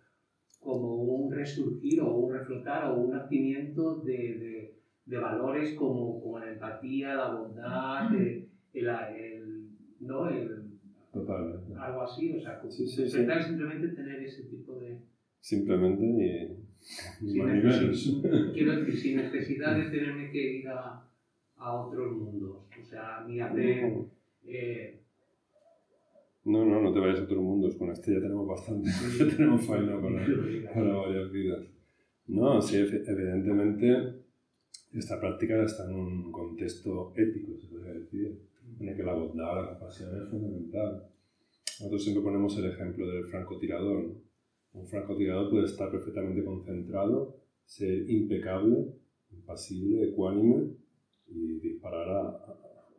como un resurgir o un reflotar o un nacimiento de, de, de valores como, como la empatía, la bondad, eh, el, el, ¿no? el, Totalmente. algo así. O sea, Sí, sí, es simplemente tener ese tipo de... Simplemente ni Sin necesidad, quiero decir, sin necesidad de tenerme que ir a, a otros mundos. O sea, ni hacer... eh, No, no, no te vayas a otro mundo, con este ya tenemos bastante, ya tenemos faena para, para varias vidas. No, sí, evidentemente esta práctica está en un contexto ético, se podría decir, en el que la bondad, la compasión es fundamental. Nosotros siempre ponemos el ejemplo del francotirador. Un francotirador puede estar perfectamente concentrado, ser impecable, impasible, ecuánime y disparar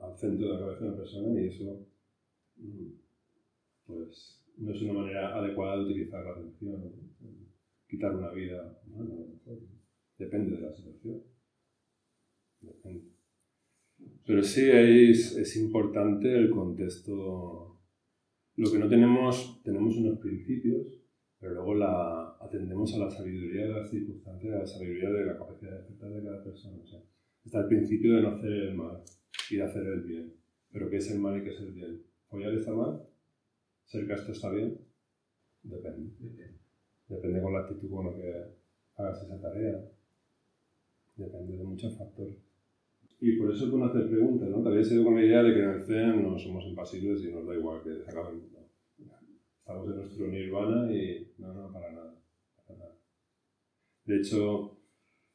al centro de la cabeza de una persona y eso mm, pues, no es una manera adecuada de utilizar la atención. Quitar una vida, depende de la situación. Pero sí es, es importante el contexto. Lo que no tenemos, tenemos unos principios, pero luego la, atendemos a la sabiduría de las circunstancias, a la sabiduría de la capacidad de aceptar de cada persona. O sea, está el principio de no hacer el mal y de hacer el bien. Pero ¿qué es el mal y qué es el bien? ¿Follar está mal? ¿Ser casto está bien? Depende. Depende con la actitud con la que hagas esa tarea. Depende de muchos factores. Y por eso no hacer preguntas, ¿no? Te habías ido con la idea de que en el CEN no somos impasibles y nos da igual que se acabe el mundo. Estamos en nuestro nirvana y no, no, para nada. Para nada. De hecho,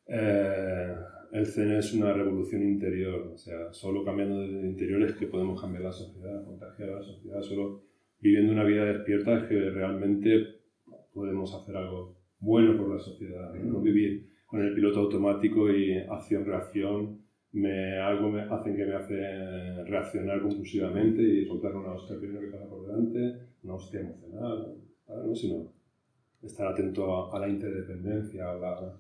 eh, el CEN es una revolución interior, o sea, solo cambiando de interior es que podemos cambiar la sociedad, contagiar a la sociedad, solo viviendo una vida despierta es que realmente podemos hacer algo bueno por la sociedad, no vivir con el piloto automático y acción-reacción me, algo me hacen que me hace reaccionar compulsivamente y soltar una hostia primero que pasa por delante, una hostia emocional, ¿no? sino estar atento a, la interdependencia, a la,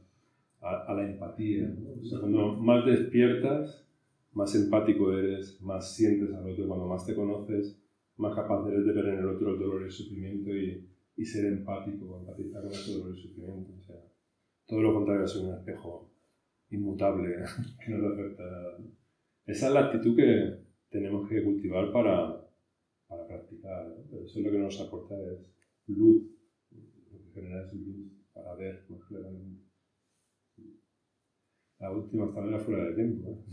a, la empatía. cuando más despiertas, más empático eres, más sientes al otro, cuando más te conoces, más capaz eres de ver en el otro el dolor y el sufrimiento y, y ser empático, empatizar con ese dolor y sufrimiento. O sea, todo lo contrario es un espejo inmutable, que no te afecta nada. Esa es la actitud que tenemos que cultivar para, para practicar. Pero eso es lo que nos aporta es luz, lo que genera es luz para ver más claramente. La última está fuera de tiempo.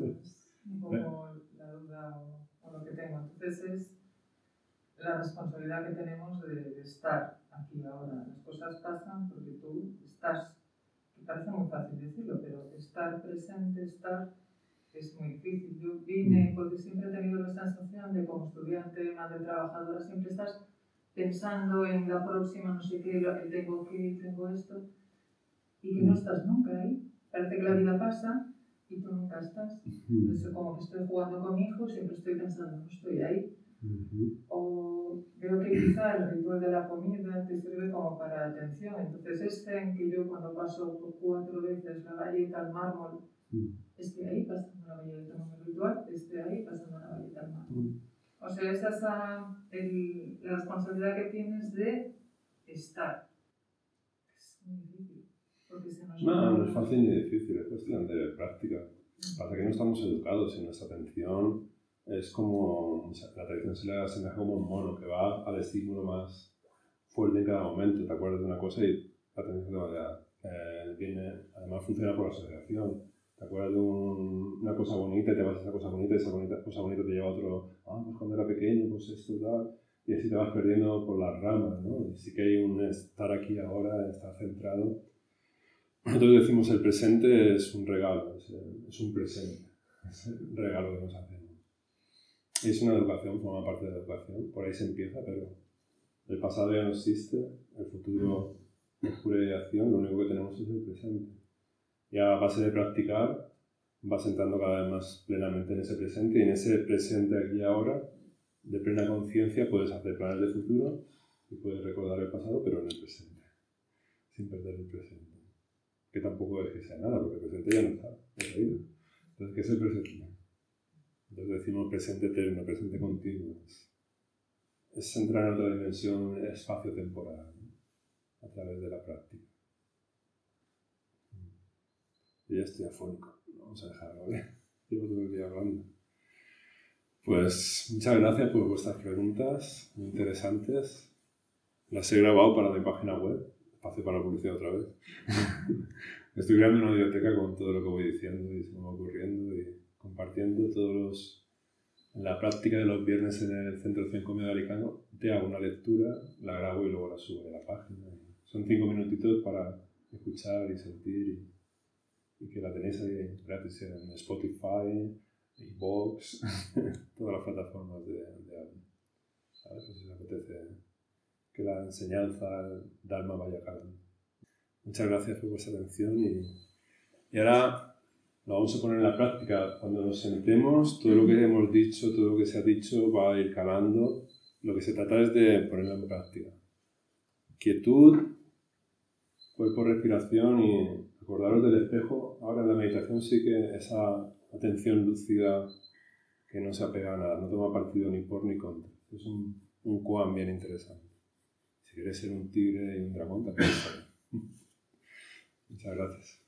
¿eh? un poco la duda o, lo que tengo. Entonces es la responsabilidad que tenemos de, de estar aquí ahora. Las cosas pasan porque tú estás parece muy fácil decirlo, pero estar presente, estar, es muy difícil. Yo vine mm. porque siempre he tenido la sensación de como estudiante, madre trabajadora, siempre estás pensando en la próxima, no sé qué, tengo que, tengo esto, y que no mm. estás nunca ahí. Parece que la vida pasa y tú nunca estás. Mm. Entonces, como que estoy jugando con mi hijo, siempre estoy pensando, no estoy ahí. O veo que quizá el ritual de la comida te sirve como para atención. Entonces, este en que yo cuando paso por cuatro veces la galleta al mármol, mm. estoy ahí pasando la galleta en el ritual, estoy ahí pasando la galleta al mármol. Mm. O sea, esa es la, el, la responsabilidad que tienes de estar. Es muy difícil. Porque se nos no, no es fácil ni difícil, es cuestión de práctica. Pasa que no estamos educados en nuestra atención es como, la tradición se le asemeja como un mono que va al estímulo más fuerte en cada momento. Te acuerdas de una cosa y la atención te va eh, viene, además funciona por asociación. Te acuerdas de una cosa bonita y te vas a esa cosa bonita y esa bonita, cosa bonita te lleva a otro, ah, pues cuando era pequeño, pues esto, tal. Y así te vas perdiendo por las ramas, ¿no? Y sí que hay un estar aquí ahora, estar centrado. Nosotros decimos el presente es un regalo, es, es un presente, es el regalo que nos hacemos. Es una educación, forma parte de la educación, por ahí se empieza, pero el pasado ya no existe, el futuro es pura ideación, lo único que tenemos es el presente. Y a base de practicar, vas entrando cada vez más plenamente en ese presente y en ese presente aquí y ahora, de plena conciencia, puedes hacer planes de futuro y puedes recordar el pasado, pero en el presente, sin perder el presente. Que tampoco es que sea nada, porque el presente ya no está, es la vida. Entonces, ¿qué es el presente? Entonces decimos presente eterno, presente continuo. Es, entrar en otra dimensión espacio-temporal a través de la práctica. Y ya estoy afónico. Vamos a dejarlo, ¿vale? Llevo todo el día hablando. Pues muchas gracias por vuestras preguntas, muy interesantes. Las he grabado para mi página web, espacio para la publicidad otra vez. Estoy creando una biblioteca con todo lo que voy diciendo y se me va ocurriendo y compartiendo todos los, la práctica de los viernes en el Centro de Comida de te hago una lectura, la grabo y luego la subo de la página. Son cinco minutitos para escuchar y sentir y, y que la tenéis ahí gratis en Spotify, Vox, todas las plataformas de, de audio. ¿Sabes? Pues si os apetece que la enseñanza Dharma vaya calando. Muchas gracias por vuestra atención y, y ahora lo vamos a poner en la práctica. Cuando nos sentemos, todo lo que hemos dicho, todo lo que se ha dicho va a ir calando. Lo que se trata es de ponerlo en práctica. Quietud, cuerpo, respiración y acordaros del espejo. Ahora en la meditación sí que esa atención lúcida que no se apega a nada, no toma partido ni por ni contra. Es un, un bien interesante. Si quieres ser un tigre y un dragón, también. Muchas gracias.